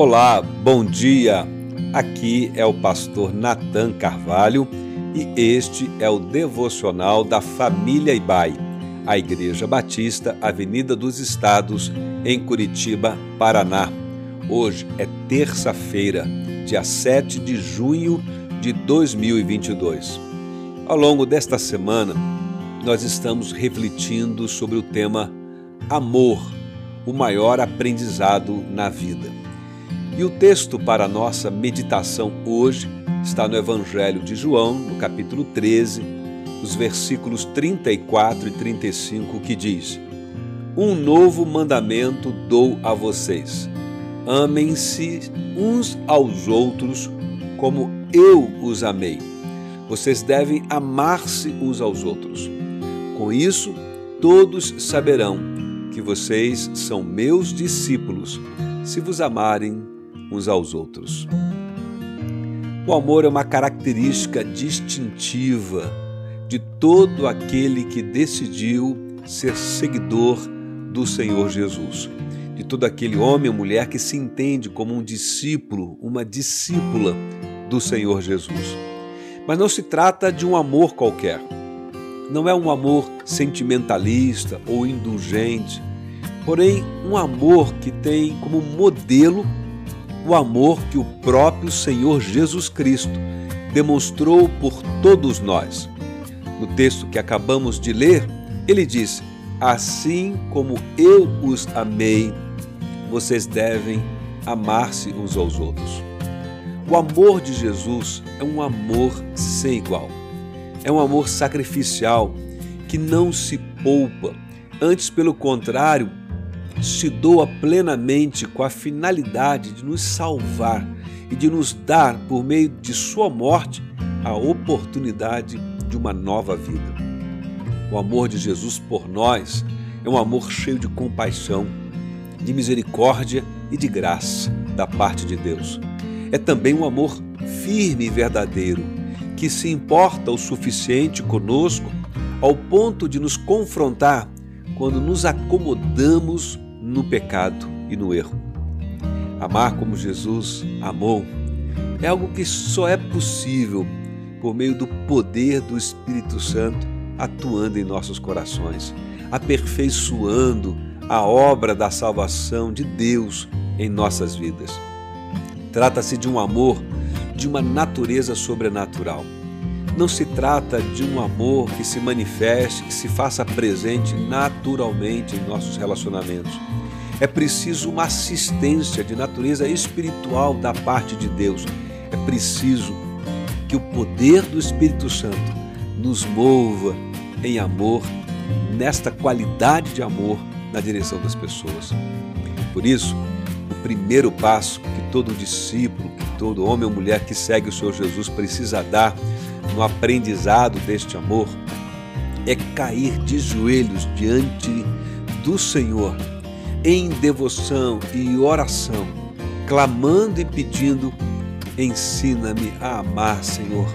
Olá, bom dia. Aqui é o pastor Nathan Carvalho e este é o devocional da família Ibai, a Igreja Batista, Avenida dos Estados, em Curitiba, Paraná. Hoje é terça-feira, dia 7 de junho de 2022. Ao longo desta semana, nós estamos refletindo sobre o tema Amor, o maior aprendizado na vida. E o texto para a nossa meditação hoje está no Evangelho de João, no capítulo 13, os versículos 34 e 35, que diz: Um novo mandamento dou a vocês. Amem-se uns aos outros como eu os amei. Vocês devem amar-se uns aos outros. Com isso, todos saberão que vocês são meus discípulos, se vos amarem uns aos outros. O amor é uma característica distintiva de todo aquele que decidiu ser seguidor do Senhor Jesus, de todo aquele homem ou mulher que se entende como um discípulo, uma discípula do Senhor Jesus. Mas não se trata de um amor qualquer. Não é um amor sentimentalista ou indulgente, porém um amor que tem como modelo o amor que o próprio Senhor Jesus Cristo demonstrou por todos nós. No texto que acabamos de ler, ele diz: Assim como eu os amei, vocês devem amar-se uns aos outros. O amor de Jesus é um amor sem igual. É um amor sacrificial que não se poupa, antes, pelo contrário, se doa plenamente com a finalidade de nos salvar e de nos dar, por meio de Sua morte, a oportunidade de uma nova vida. O amor de Jesus por nós é um amor cheio de compaixão, de misericórdia e de graça da parte de Deus. É também um amor firme e verdadeiro, que se importa o suficiente conosco ao ponto de nos confrontar quando nos acomodamos no pecado e no erro. Amar como Jesus amou é algo que só é possível por meio do poder do Espírito Santo atuando em nossos corações, aperfeiçoando a obra da salvação de Deus em nossas vidas. Trata-se de um amor de uma natureza sobrenatural. Não se trata de um amor que se manifeste, que se faça presente naturalmente em nossos relacionamentos. É preciso uma assistência de natureza espiritual da parte de Deus. É preciso que o poder do Espírito Santo nos mova em amor, nesta qualidade de amor na direção das pessoas. Por isso, o primeiro passo que todo discípulo, que todo homem ou mulher que segue o Senhor Jesus precisa dar no aprendizado deste amor é cair de joelhos diante do Senhor em devoção e oração, clamando e pedindo: ensina-me a amar, Senhor.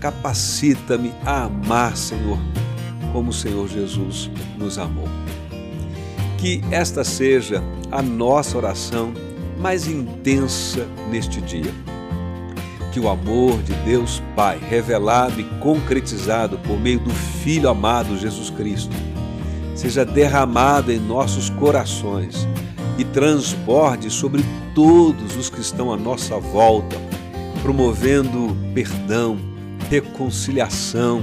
Capacita-me a amar, Senhor, como o Senhor Jesus nos amou. Que esta seja a nossa oração mais intensa neste dia. Que o amor de Deus Pai, revelado e concretizado por meio do Filho amado Jesus Cristo, seja derramado em nossos corações e transborde sobre todos os que estão à nossa volta, promovendo perdão, reconciliação,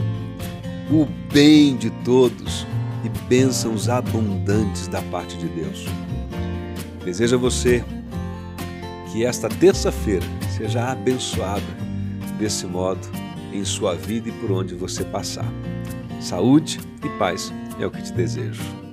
o bem de todos e bênçãos abundantes da parte de Deus. Deseja você que esta terça-feira seja abençoada desse modo em sua vida e por onde você passar. Saúde e paz é o que te desejo.